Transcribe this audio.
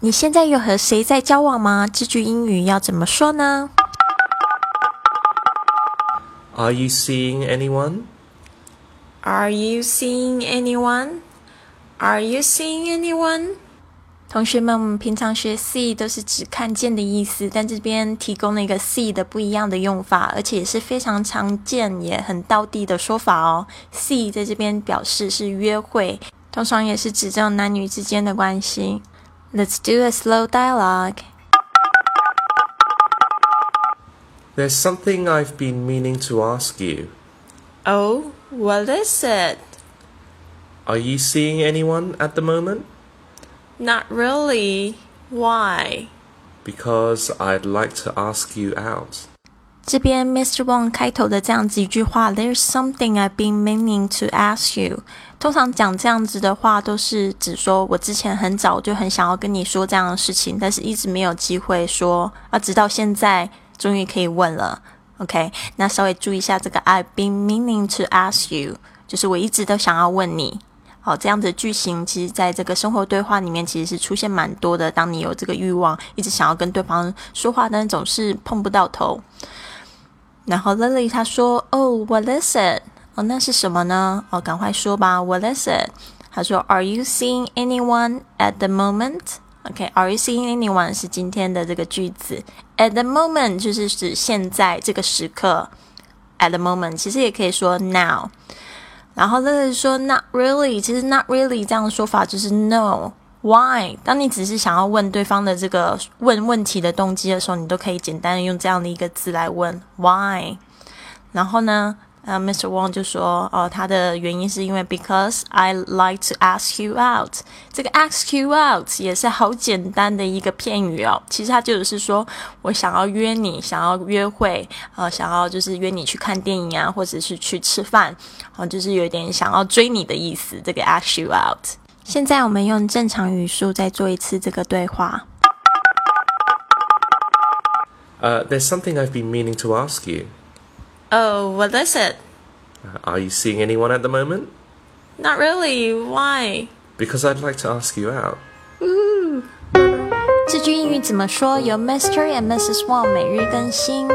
你现在有和谁在交往吗？这句英语要怎么说呢？Are you seeing anyone? Are you seeing anyone? Are you seeing anyone? 同学们，我们平常学 see 都是指看见的意思，但这边提供了一个 see 的不一样的用法，而且也是非常常见也很道地的说法哦。see 在这边表示是约会，通常也是指这种男女之间的关系。Let's do a slow dialogue. There's something I've been meaning to ask you. Oh, what is it? Are you seeing anyone at the moment? Not really. Why? Because I'd like to ask you out. 这边 Mr. Wong 开头的这样子一句话，There's something I've been meaning to ask you。通常讲这样子的话，都是指说我之前很早就很想要跟你说这样的事情，但是一直没有机会说，啊，直到现在终于可以问了。OK，那稍微注意一下这个 I've been meaning to ask you，就是我一直都想要问你。好，这样子的句型，其实在这个生活对话里面，其实是出现蛮多的。当你有这个欲望，一直想要跟对方说话，但总是碰不到头。然后 Lily 她说：“Oh, what is it？哦，那是什么呢？哦，赶快说吧。What is it？” 她说：“Are you seeing anyone at the moment？”OK，Are you seeing anyone 是今天的这个句子。At the moment 就是指现在这个时刻。At the moment 其实也可以说 now。然后 Lily 说：“Not really。”其实 “not really” 这样的说法就是 “no”。Why？当你只是想要问对方的这个问问题的动机的时候，你都可以简单的用这样的一个字来问 Why。然后呢，呃，Mr. Wang 就说，哦，他的原因是因为 Because I like to ask you out。这个 ask you out 也是好简单的一个片语哦。其实它就是说我想要约你，想要约会，呃，想要就是约你去看电影啊，或者是去吃饭，哦，就是有点想要追你的意思。这个 ask you out。现在我们用正常语速再做一次这个对话。Uh, there's something I've been meaning to ask you. Oh, what is it? Uh, are you seeing anyone at the moment? Not really. Why? Because I'd like to ask you out. Ooh. 这句英语怎么说？由 Mr. and Mrs. Wang 每日更新。